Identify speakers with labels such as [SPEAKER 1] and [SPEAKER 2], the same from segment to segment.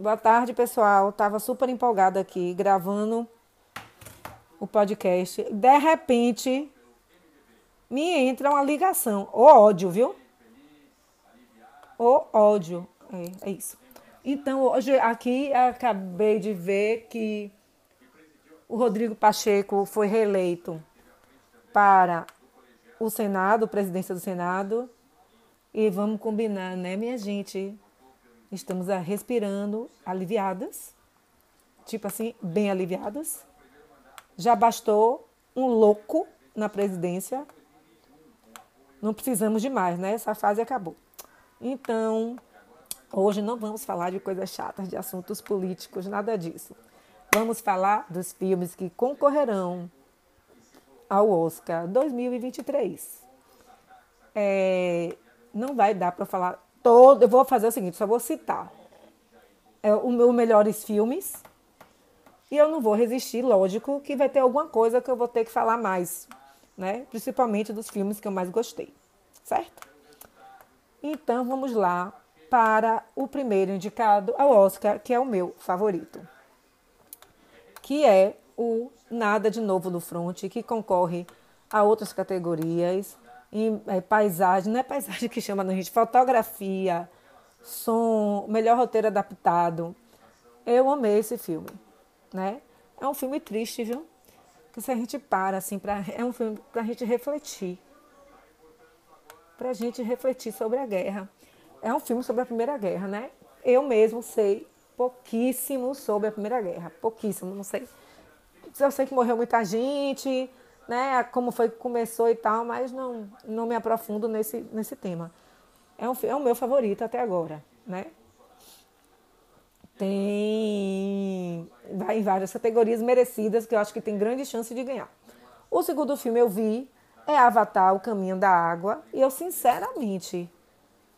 [SPEAKER 1] Boa tarde, pessoal. Tava super empolgada aqui gravando o podcast. De repente, me entra uma ligação. O ódio, viu? O ódio. É, é isso. Então, hoje aqui acabei de ver que o Rodrigo Pacheco foi reeleito para o Senado, presidência do Senado. E vamos combinar, né, minha gente? Estamos respirando aliviadas, tipo assim, bem aliviadas. Já bastou um louco na presidência. Não precisamos de mais, né? Essa fase acabou. Então, hoje não vamos falar de coisas chatas, de assuntos políticos, nada disso. Vamos falar dos filmes que concorrerão ao Oscar 2023. É, não vai dar para falar todo. Eu vou fazer o seguinte: só vou citar é, os meus melhores filmes. E eu não vou resistir, lógico, que vai ter alguma coisa que eu vou ter que falar mais, né? Principalmente dos filmes que eu mais gostei, certo? Então vamos lá para o primeiro indicado ao Oscar, que é o meu favorito, que é o Nada de Novo no Front, que concorre a outras categorias, em é, paisagem, não é paisagem que chama na gente, fotografia, som, melhor roteiro adaptado. Eu amei esse filme, né? É um filme triste, viu? Que se a gente para assim, pra, é um filme para a gente refletir, para a gente refletir sobre a guerra. É um filme sobre a Primeira Guerra, né? Eu mesmo sei pouquíssimo sobre a Primeira Guerra, pouquíssimo, não sei. Eu sei que morreu muita gente, né, como foi que começou e tal, mas não, não me aprofundo nesse, nesse tema. É, um, é o meu favorito até agora, né? Tem vai em várias categorias merecidas que eu acho que tem grande chance de ganhar. O segundo filme eu vi é Avatar, O Caminho da Água, e eu sinceramente,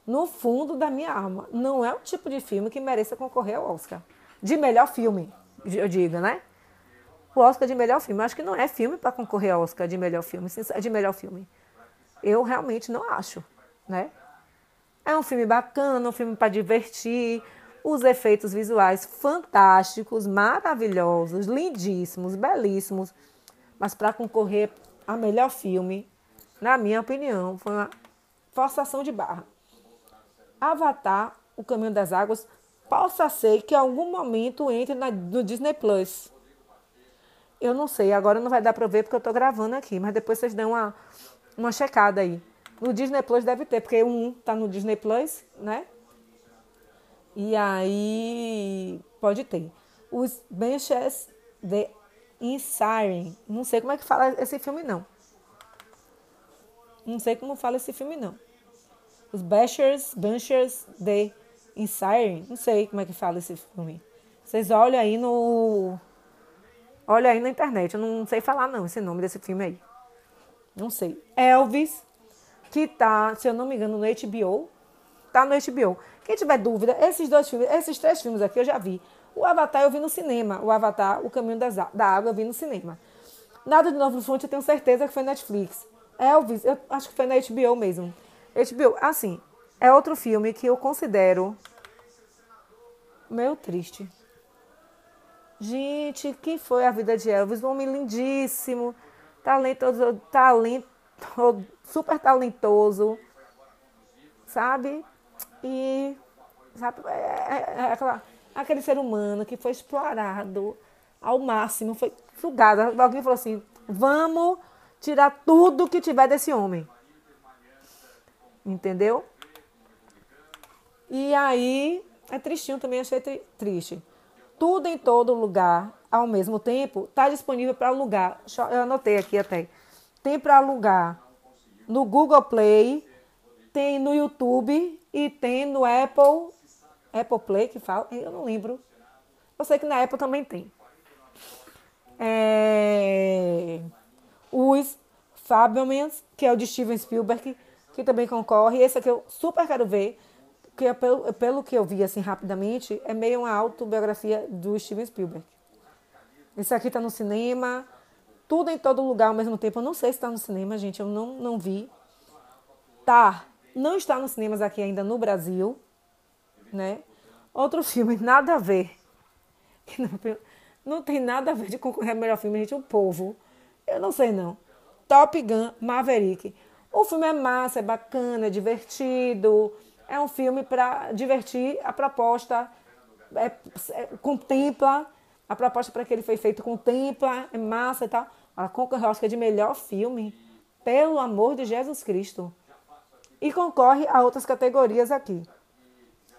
[SPEAKER 1] no fundo da minha alma, não é o tipo de filme que mereça concorrer ao Oscar. De melhor filme, eu digo, né? O Oscar de melhor filme. Eu acho que não é filme para concorrer ao Oscar de melhor filme, de melhor filme. Eu realmente não acho, né? É um filme bacana, um filme para divertir, os efeitos visuais fantásticos, maravilhosos, lindíssimos, belíssimos, mas para concorrer a melhor filme, na minha opinião, foi uma forçação de barra. Avatar, O Caminho das Águas, possa ser que em algum momento entre na, no Disney Plus. Eu não sei, agora não vai dar para ver porque eu estou gravando aqui, mas depois vocês dão uma, uma checada aí. No Disney Plus deve ter, porque um tá no Disney Plus, né? E aí pode ter. Os Benches de Insiren. Não sei como é que fala esse filme, não. Não sei como fala esse filme, não. Os Bashers, Bunchers de Insiren. Não sei como é que fala esse filme. Vocês olham aí no Olha aí na internet, eu não sei falar não esse nome desse filme aí. Não sei. Elvis, que tá, se eu não me engano, no HBO. Tá no HBO. Quem tiver dúvida, esses dois filmes, esses três filmes aqui eu já vi. O Avatar eu vi no cinema. O Avatar, O Caminho das, da Água, eu vi no cinema. Nada de Novo no Front, eu tenho certeza que foi Netflix. Elvis, eu acho que foi na HBO mesmo. HBO, assim, é outro filme que eu considero meio triste. Gente, que foi a vida de Elvis? Um homem lindíssimo, talentoso, talento, super talentoso, sabe? E, sabe, é, é, é aquela, aquele ser humano que foi explorado ao máximo, foi sugado. Alguém falou assim: vamos tirar tudo que tiver desse homem. Entendeu? E aí, é tristinho também, achei triste tudo em todo lugar ao mesmo tempo, está disponível para alugar. Eu anotei aqui até. Tem para alugar no Google Play, tem no YouTube e tem no Apple. Apple Play que fala? Eu não lembro. Eu sei que na Apple também tem. É... Os Fabelmans, que é o de Steven Spielberg, que também concorre. Esse aqui eu super quero ver que é pelo, pelo que eu vi assim rapidamente, é meio uma autobiografia do Steven Spielberg. Esse aqui está no cinema, tudo em todo lugar ao mesmo tempo. Eu não sei se está no cinema, gente, eu não, não vi. Tá, não está nos cinemas aqui ainda no Brasil, né? Outro filme, nada a ver. Não, não tem nada a ver de concorrer ao melhor filme, gente. O povo. Eu não sei não. Top Gun Maverick. O filme é massa, é bacana, é divertido. É um filme para divertir. A proposta é, é, contempla. A proposta para que ele foi feito contempla, é massa e tal. Ela concorreu, que é de melhor filme. Pelo amor de Jesus Cristo. E concorre a outras categorias aqui.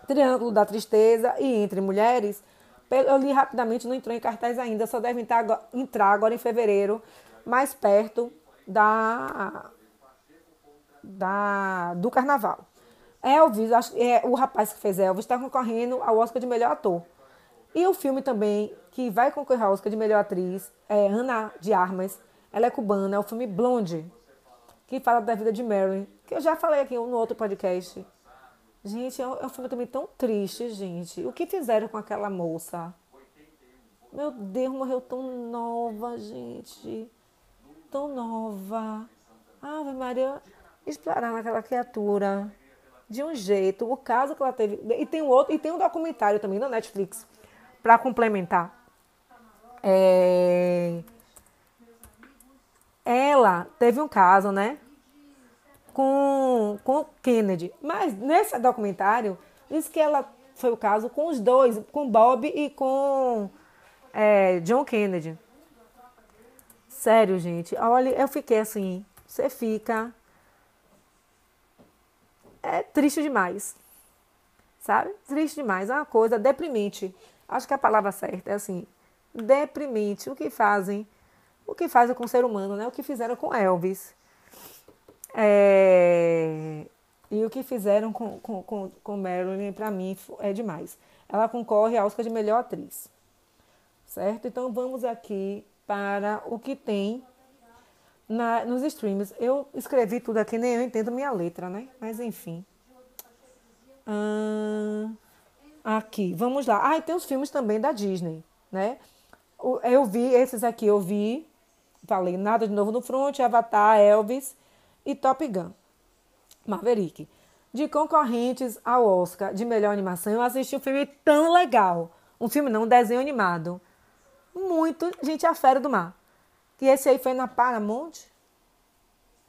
[SPEAKER 1] Triângulo da Tristeza e Entre Mulheres. Eu li rapidamente, não entrou em cartaz ainda, só deve entrar agora em fevereiro, mais perto da, da do carnaval. Elvis, acho, é, o rapaz que fez Elvis está concorrendo ao Oscar de melhor ator. E o filme também, que vai concorrer ao Oscar de melhor atriz, é Ana de Armas. Ela é cubana, é o filme Blonde, que fala da vida de Marilyn, que eu já falei aqui no outro podcast. Gente, é, é um filme também tão triste, gente. O que fizeram com aquela moça? Meu Deus, morreu tão nova, gente. Tão nova. Ave Maria, exploraram aquela criatura de um jeito. O caso que ela teve. E tem um outro, e tem um documentário também na Netflix para complementar. É... Ela teve um caso, né? com, com Kennedy. Mas nesse documentário, diz que ela foi o caso com os dois, com Bob e com é, John Kennedy. Sério, gente. Olha, eu fiquei assim. Você fica. É triste demais. Sabe? Triste demais. É uma coisa deprimente. Acho que a palavra certa é assim. Deprimente. O que fazem? O que fazem com o ser humano, né? O que fizeram com Elvis. É... E o que fizeram com, com, com, com Marilyn, para mim, é demais. Ela concorre ao Oscar de melhor atriz. Certo? Então vamos aqui para o que tem na, nos streams. Eu escrevi tudo aqui, nem eu entendo minha letra, né? Mas enfim. Aqui, vamos lá. Ah, e tem os filmes também da Disney, né? Eu vi, esses aqui eu vi. Falei, nada de novo no front, Avatar, Elvis e Top Gun. Maverick. De concorrentes ao Oscar de melhor animação, eu assisti um filme tão legal. Um filme não, um desenho animado. Muito, gente, A Fera do Mar. E esse aí foi na Paramount?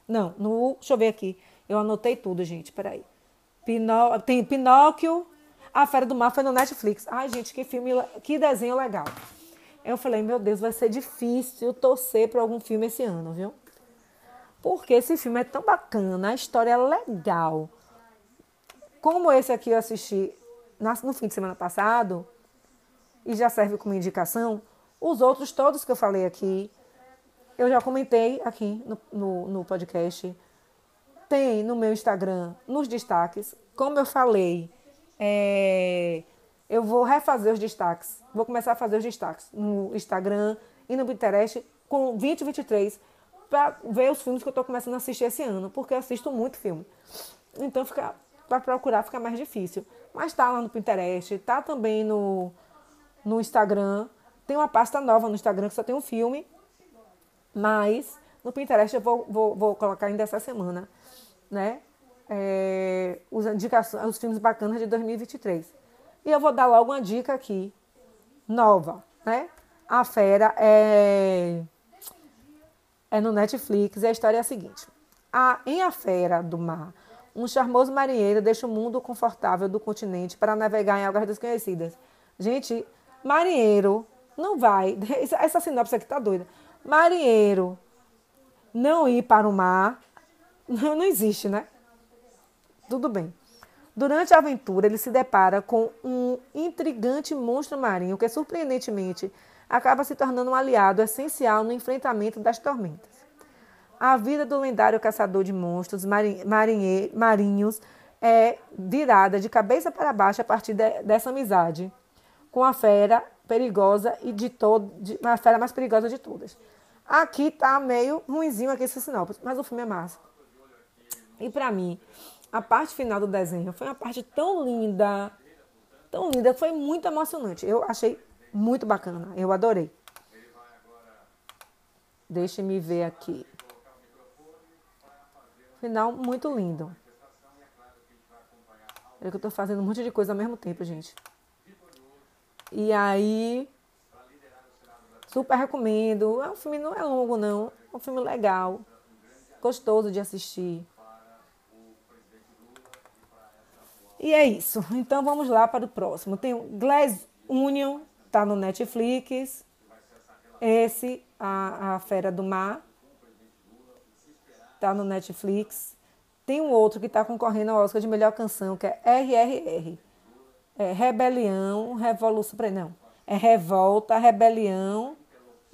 [SPEAKER 1] Não, no, deixa eu ver aqui. Eu anotei tudo, gente, peraí. Pinó, tem Pinóquio, A Fera do Mar foi no Netflix. Ai, gente, que filme, que desenho legal. Eu falei, meu Deus, vai ser difícil torcer para algum filme esse ano, viu? Porque esse filme é tão bacana, a história é legal. Como esse aqui eu assisti no fim de semana passado, e já serve como indicação, os outros todos que eu falei aqui, eu já comentei aqui no, no, no podcast. Tem no meu Instagram, nos destaques. Como eu falei, é, eu vou refazer os destaques. Vou começar a fazer os destaques no Instagram e no Pinterest com 2023 para ver os filmes que eu estou começando a assistir esse ano, porque eu assisto muito filme. Então, para procurar fica mais difícil. Mas tá lá no Pinterest, tá também no, no Instagram. Tem uma pasta nova no Instagram que só tem um filme, mas no Pinterest eu vou, vou, vou colocar ainda essa semana, né? É, os, indicações, os filmes bacanas de 2023. E eu vou dar logo uma dica aqui, nova, né? A Fera é é no Netflix e a história é a seguinte. A, em A Fera do Mar, um charmoso marinheiro deixa o mundo confortável do continente para navegar em águas desconhecidas. Gente, marinheiro não vai. Essa sinopse aqui tá doida. Marinheiro não ir para o mar não, existe, né? Tudo bem. Durante a aventura, ele se depara com um intrigante monstro marinho que, surpreendentemente, acaba se tornando um aliado essencial no enfrentamento das tormentas. A vida do lendário caçador de monstros marinhe, marinhos é virada de cabeça para baixo a partir de, dessa amizade com a fera perigosa e de todo, de, a fera mais perigosa de todas. Aqui tá meio ruimzinho aqui esse sinopse, mas o filme é massa. E para mim, a parte final do desenho foi uma parte tão linda, tão linda, foi muito emocionante. Eu achei muito bacana, eu adorei. Deixe-me ver aqui. Final muito lindo. É que eu tô fazendo um monte de coisa ao mesmo tempo, gente. E aí, super recomendo. É um filme não é longo não, é um filme legal, gostoso de assistir. E é isso. Então vamos lá para o próximo. Tem o Glass Union, tá no Netflix. Esse, a, a Fera do Mar, tá no Netflix. Tem um outro que está concorrendo ao Oscar de melhor canção, que é RRR. É Rebelião, Revolução. Não. É Revolta, Rebelião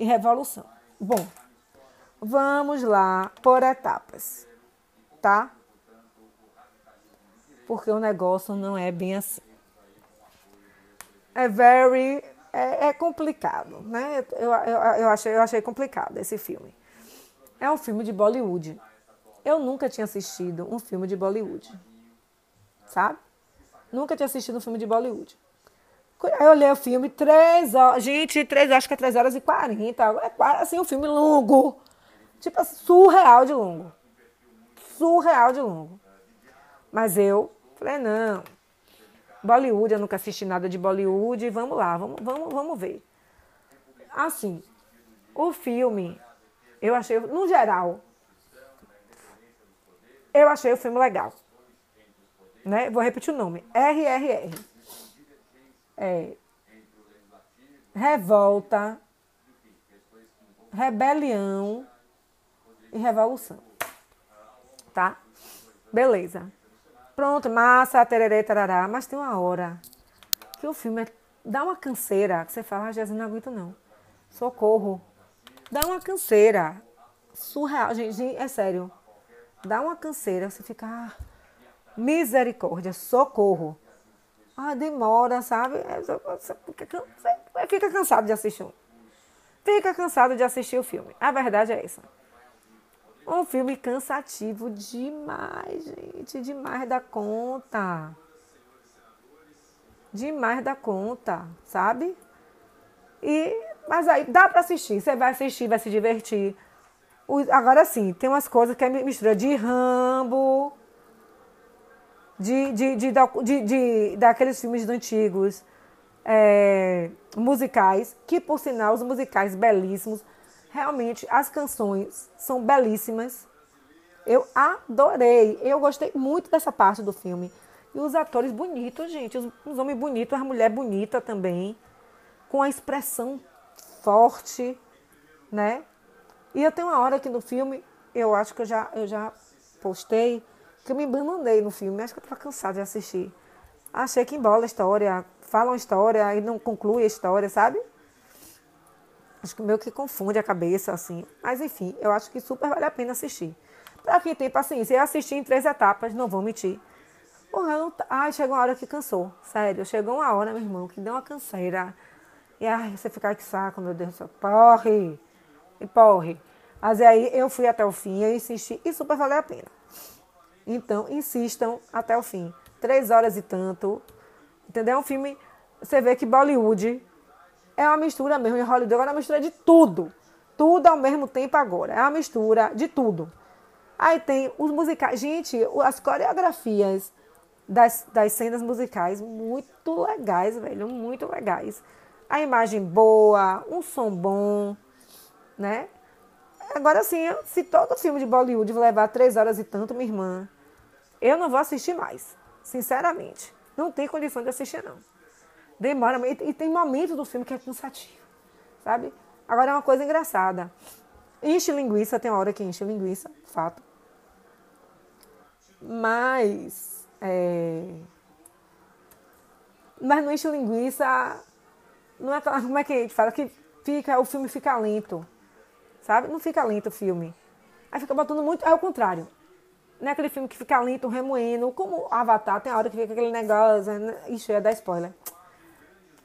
[SPEAKER 1] e Revolução. Bom, vamos lá por etapas, tá? Porque o negócio não é bem assim. É very. É, é complicado, né? Eu, eu, eu, achei, eu achei complicado esse filme. É um filme de Bollywood. Eu nunca tinha assistido um filme de Bollywood. Sabe? Nunca tinha assistido um filme de Bollywood. Aí eu olhei o filme, três horas. Gente, três, acho que é três horas e quarenta. É assim, um filme longo. Tipo, surreal de longo. Surreal de longo. Mas eu Falei, não. Bollywood, eu nunca assisti nada de Bollywood, vamos lá, vamos, vamos, vamos ver. Assim, o filme, eu achei, no geral, eu achei o filme legal. Né? Vou repetir o nome. RRR. É, revolta, rebelião e revolução. Tá? Beleza. Pronto, massa, tererê, tarará. Mas tem uma hora que o filme é, dá uma canseira, que você fala, ah, Jesus, não aguento não. Socorro. Dá uma canseira. Surreal, gente, é sério. Dá uma canseira, você fica, ah, misericórdia, socorro. Ah, demora, sabe? É, você fica cansado de assistir. Fica cansado de assistir o filme. A verdade é essa. Um filme cansativo demais, gente. Demais da conta. Demais da conta, sabe? E, mas aí dá para assistir. Você vai assistir, vai se divertir. agora sim, tem umas coisas que é mistura de Rambo, de, de, de, de, de daqueles filmes antigos, é, musicais, que por sinal, os musicais belíssimos realmente as canções são belíssimas. Eu adorei. Eu gostei muito dessa parte do filme. E os atores bonitos, gente. Os, os homens bonitos, as mulheres bonitas também. Com a expressão forte, né? E eu tenho uma hora aqui no filme, eu acho que eu já, eu já postei, que eu me abandonei no filme. Acho que eu estava cansada de assistir. Achei que embola a história, fala uma história e não conclui a história, sabe? Acho que meio que confunde a cabeça, assim. Mas enfim, eu acho que super vale a pena assistir. Pra quem tem paciência, eu assisti em três etapas, não vou mentir. Porra, não... Ai, chegou uma hora que cansou. Sério, chegou uma hora, meu irmão, que deu uma canseira. E ai, você ficar que saco, meu Deus do céu. Porre! E porre. Mas aí eu fui até o fim, eu insisti e super valeu a pena. Então, insistam até o fim. Três horas e tanto. Entendeu? É um filme. Você vê que Bollywood é uma mistura mesmo em Hollywood, agora é uma mistura de tudo. Tudo ao mesmo tempo agora. É uma mistura de tudo. Aí tem os musicais. Gente, as coreografias das, das cenas musicais muito legais, velho. Muito legais. A imagem boa, um som bom, né? Agora sim, se todo filme de Bollywood levar três horas e tanto, minha irmã, eu não vou assistir mais. Sinceramente. Não tem condição de assistir, não. Demora, e tem momentos do filme que é cansativo, sabe? Agora é uma coisa engraçada. Enche linguiça, tem uma hora que enche linguiça, fato. Mas. É... Mas não enche linguiça. Não é, como é que a gente fala? Que fica, o filme fica lento. Sabe? Não fica lento o filme. Aí fica botando muito. É o contrário. Não é aquele filme que fica lento, remoendo. Como Avatar, tem a hora que fica aquele negócio. Né? Ixi, ia dar spoiler.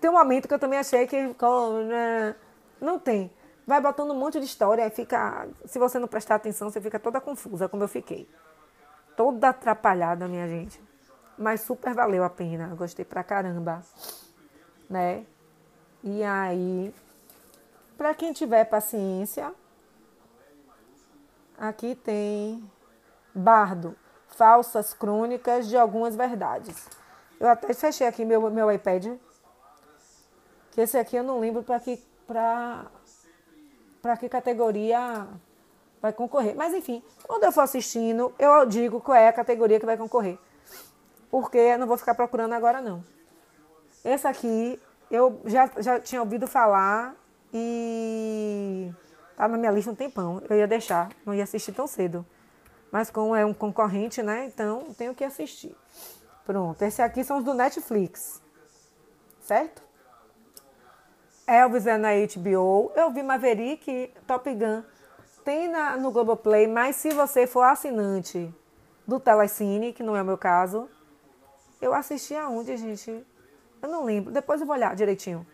[SPEAKER 1] Tem um momento que eu também achei que né, não tem. Vai botando um monte de história e fica. Se você não prestar atenção, você fica toda confusa, como eu fiquei. Toda atrapalhada, minha gente. Mas super valeu a pena. Gostei pra caramba. Né? E aí, para quem tiver paciência, aqui tem Bardo, falsas crônicas de algumas verdades. Eu até fechei aqui meu, meu iPad Que esse aqui eu não lembro para que, pra, pra que categoria vai concorrer. Mas enfim, quando eu for assistindo, eu digo qual é a categoria que vai concorrer. Porque eu não vou ficar procurando agora não. Esse aqui eu já, já tinha ouvido falar e tá na minha lista um tempão. Eu ia deixar, não ia assistir tão cedo. Mas como é um concorrente, né? Então tenho que assistir. Pronto, esse aqui são os do Netflix. Certo? Elvis é na HBO. Eu vi Maverick, Top Gun. Tem na, no Globoplay, mas se você for assinante do Telecine, que não é o meu caso, eu assisti aonde, gente? Eu não lembro. Depois eu vou olhar direitinho.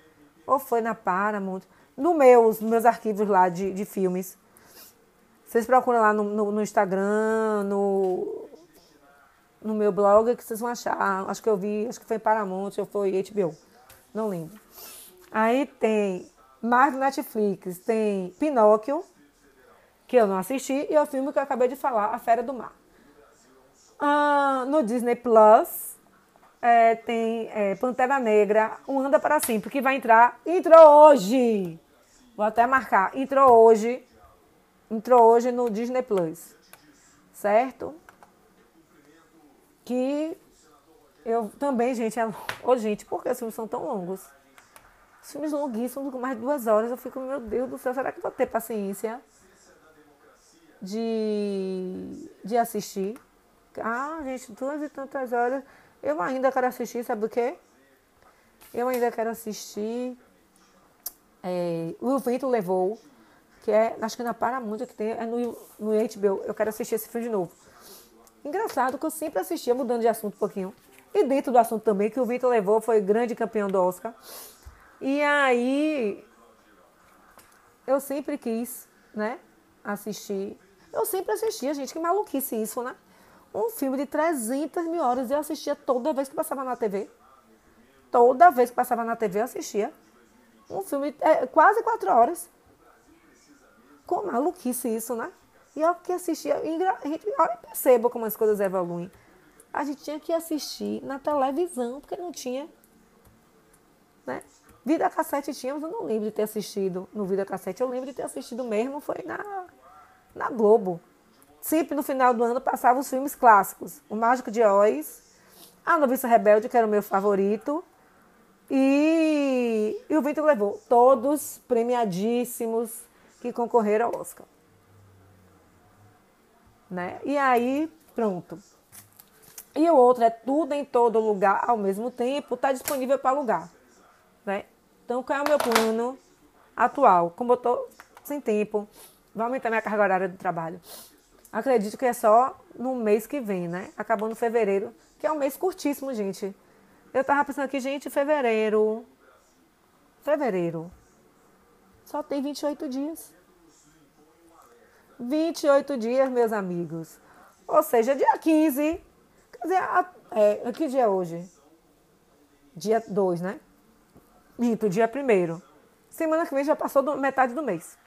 [SPEAKER 1] Ou foi na Paramount. No meus, nos meus arquivos lá de, de filmes. Vocês procuram lá no, no, no, Instagram, no, no meu blog, que vocês vão achar. Acho que eu vi, acho que foi Paramount ou foi HBO. Não lembro. Aí tem mais Netflix, tem Pinóquio, que eu não assisti, e é o filme que eu acabei de falar, A Fera do Mar. Ah, no Disney Plus é, tem é, Pantera Negra, Um Anda para Sempre, que vai entrar. Entrou hoje! Vou até marcar. Entrou hoje. Entrou hoje no Disney Plus. Certo? Que eu também, gente, é... Ô, gente, por que os filmes são tão longos? Os filmes longuíssimos, com mais de duas horas, eu fico, meu Deus do céu, será que vou ter paciência de, de assistir? Ah, gente, duas e tantas horas. Eu ainda quero assistir, sabe o quê? Eu ainda quero assistir é, O Vento Levou, que é, acho que na Paramount que tem, é no, no HBO. Eu quero assistir esse filme de novo. Engraçado que eu sempre assistia, mudando de assunto um pouquinho. E dentro do assunto também, que o Vento Levou foi grande campeão do Oscar. E aí eu sempre quis, né, assistir. Eu sempre assistia, gente, que maluquice isso, né? Um filme de 300 mil horas eu assistia toda vez que passava na TV. Toda vez que passava na TV eu assistia. Um filme é, quase quatro horas. Com maluquice isso, né? E eu que assistia, a gente olha, perceba como as coisas evoluem. A gente tinha que assistir na televisão, porque não tinha, né? Vida Cassete tínhamos, eu não lembro de ter assistido no Vida Cassete, eu lembro de ter assistido mesmo, foi na, na Globo. Sempre no final do ano passavam os filmes clássicos. O Mágico de Oz, A Noviça Rebelde, que era o meu favorito, e, e O Vento Levou. Todos premiadíssimos que concorreram ao Oscar. Né? E aí, pronto. E o outro é tudo em todo lugar ao mesmo tempo, está disponível para alugar. Né? Então, qual é o meu plano atual? Como eu estou sem tempo, vou aumentar minha carga horária de trabalho. Acredito que é só no mês que vem, né? Acabando fevereiro, que é um mês curtíssimo, gente. Eu tava pensando aqui, gente, fevereiro. Fevereiro. Só tem 28 dias. 28 dias, meus amigos. Ou seja, dia 15. Quer dizer, é, que dia é hoje? Dia 2, né? Minto, dia primeiro. Semana que vem já passou do, metade do mês.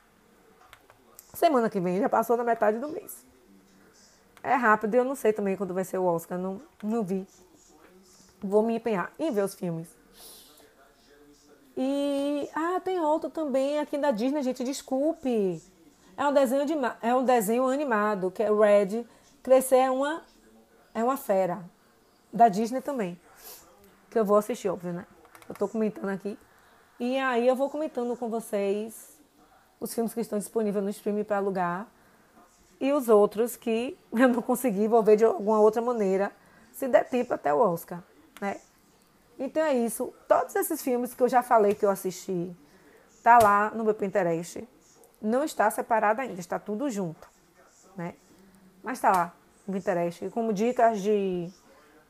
[SPEAKER 1] Semana que vem já passou da metade do mês. É rápido, eu não sei também quando vai ser o Oscar, não, não vi. Vou me empenhar em ver os filmes. E ah, tem outro também aqui da Disney, gente, desculpe. É um desenho de, é um desenho animado, que é Red. Crescer é uma é uma fera. Da Disney também. Que eu vou assistir, óbvio, né? Eu tô comentando aqui. E aí eu vou comentando com vocês os filmes que estão disponíveis no streaming para alugar e os outros que eu não consegui, vou ver de alguma outra maneira, se der tempo até o Oscar, né? Então é isso. Todos esses filmes que eu já falei que eu assisti, tá lá no meu Pinterest. Não está separado ainda, está tudo junto, né? Mas tá lá no Pinterest, como dicas de,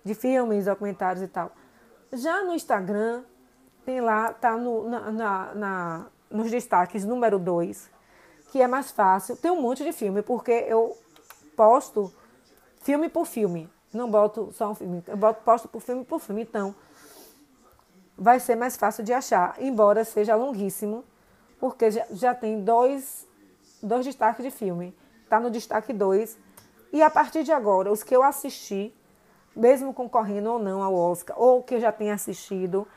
[SPEAKER 1] de filmes, documentários e tal. Já no Instagram, tem lá, tá no, na, na, na nos destaques número 2, que é mais fácil. Tem um monte de filme, porque eu posto filme por filme. Não boto só um filme, eu boto, posto por filme por filme. Então, vai ser mais fácil de achar, embora seja longuíssimo, porque já, já tem dois, dois destaques de filme. Está no destaque 2. E a partir de agora, os que eu assisti, mesmo concorrendo ou não ao Oscar, ou que eu já tenha assistido,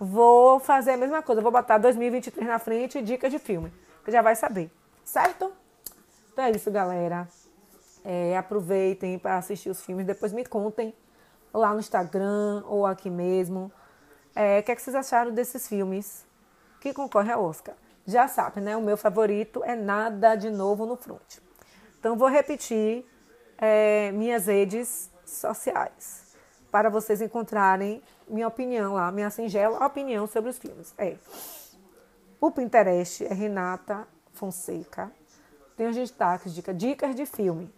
[SPEAKER 1] vou fazer a mesma coisa. Vou botar 2023 na frente e dicas de filme. Já vai saber. Certo? Então é isso, galera. É, aproveitem para assistir os filmes. Depois me contem lá no Instagram ou aqui mesmo. É, o que, é que vocês acharam desses filmes que concorrem ao Oscar? Já sabe, né? O meu favorito é Nada de Novo no Front. Então, vou repetir é, minhas redes sociais para vocês encontrarem minha opinião lá, minha singela opinião sobre os filmes. É. O Pinterest é Renata Fonseca. Tem os destaques, dicas, dicas de filme.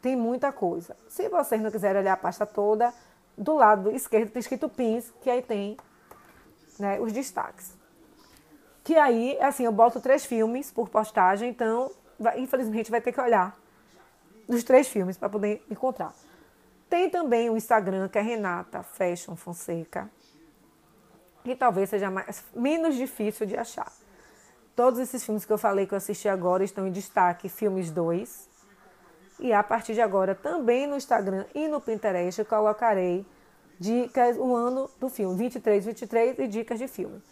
[SPEAKER 1] Tem muita coisa. Se vocês não quiserem olhar a pasta toda, do lado esquerdo tem escrito pins, que aí tem né, os destaques. Que aí, assim, eu boto três filmes por postagem, então, vai, infelizmente, vai ter que olhar os três filmes para poder encontrar. Tem também o Instagram, que é Renata Fashion Fonseca, que talvez seja mais, menos difícil de achar. Todos esses filmes que eu falei que eu assisti agora estão em destaque, filmes 2. E a partir de agora, também no Instagram e no Pinterest, colocarei dicas, o ano do filme, 23, 23 e dicas de filme.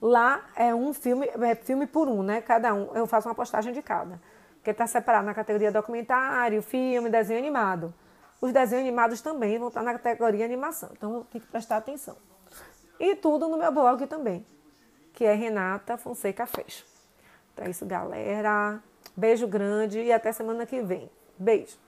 [SPEAKER 1] Lá é um filme, é filme por um, né? Cada um, eu faço uma postagem de cada. Que está separado na categoria documentário, filme, desenho animado. Os desenhos animados também vão estar na categoria animação. Então tem que prestar atenção. E tudo no meu blog também, que é Renata Fonseca Fecho. Então é isso, galera. Beijo grande e até semana que vem. Beijo.